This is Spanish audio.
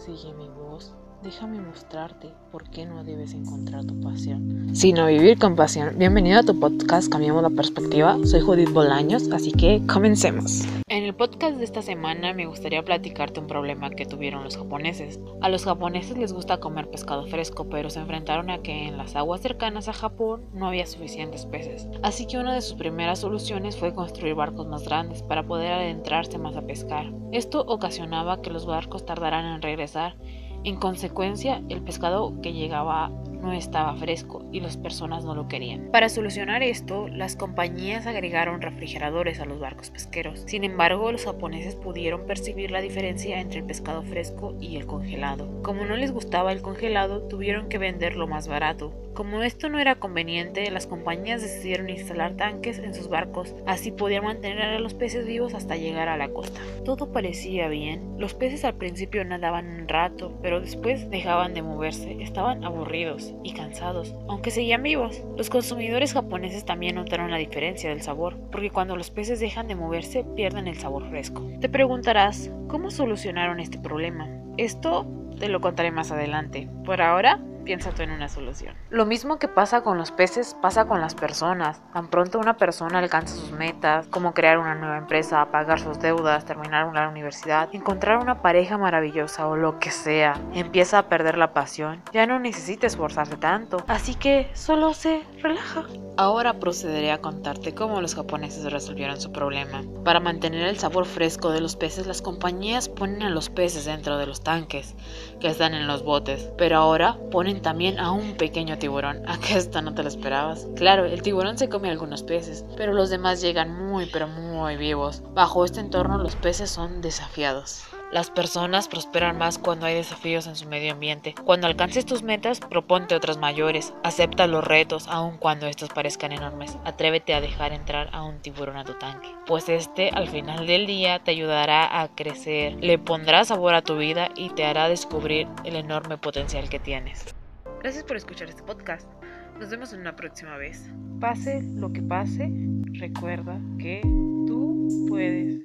Sigue mi voz. Déjame mostrarte por qué no debes encontrar tu pasión, sino vivir con pasión. Bienvenido a tu podcast Cambiamos la Perspectiva. Soy Judith Bolaños, así que comencemos. En el podcast de esta semana me gustaría platicarte un problema que tuvieron los japoneses. A los japoneses les gusta comer pescado fresco, pero se enfrentaron a que en las aguas cercanas a Japón no había suficientes peces. Así que una de sus primeras soluciones fue construir barcos más grandes para poder adentrarse más a pescar. Esto ocasionaba que los barcos tardaran en regresar en consecuencia, el pescado que llegaba no estaba fresco y las personas no lo querían. Para solucionar esto, las compañías agregaron refrigeradores a los barcos pesqueros. Sin embargo, los japoneses pudieron percibir la diferencia entre el pescado fresco y el congelado. Como no les gustaba el congelado, tuvieron que venderlo más barato. Como esto no era conveniente, las compañías decidieron instalar tanques en sus barcos, así podían mantener a los peces vivos hasta llegar a la costa. Todo parecía bien. Los peces al principio nadaban un rato, pero después dejaban de moverse, estaban aburridos y cansados, aunque seguían vivos. Los consumidores japoneses también notaron la diferencia del sabor, porque cuando los peces dejan de moverse pierden el sabor fresco. Te preguntarás, ¿cómo solucionaron este problema? Esto te lo contaré más adelante. Por ahora, piensa tú en una solución. Lo mismo que pasa con los peces pasa con las personas. Tan pronto una persona alcanza sus metas, como crear una nueva empresa, pagar sus deudas, terminar una universidad, encontrar una pareja maravillosa o lo que sea, empieza a perder la pasión, ya no necesita esforzarse tanto, así que solo se relaja. Ahora procederé a contarte cómo los japoneses resolvieron su problema. Para mantener el sabor fresco de los peces, las compañías ponen a los peces dentro de los tanques que están en los botes, pero ahora ponen también a un pequeño tiburón. ¿A qué esto no te lo esperabas? Claro, el tiburón se come algunos peces, pero los demás llegan muy pero muy vivos. Bajo este entorno los peces son desafiados. Las personas prosperan más cuando hay desafíos en su medio ambiente. Cuando alcances tus metas, proponte otras mayores. Acepta los retos, aun cuando estos parezcan enormes. Atrévete a dejar entrar a un tiburón a tu tanque, pues este al final del día te ayudará a crecer, le pondrá sabor a tu vida y te hará descubrir el enorme potencial que tienes. Gracias por escuchar este podcast. Nos vemos en una próxima vez. Pase lo que pase, recuerda que tú puedes.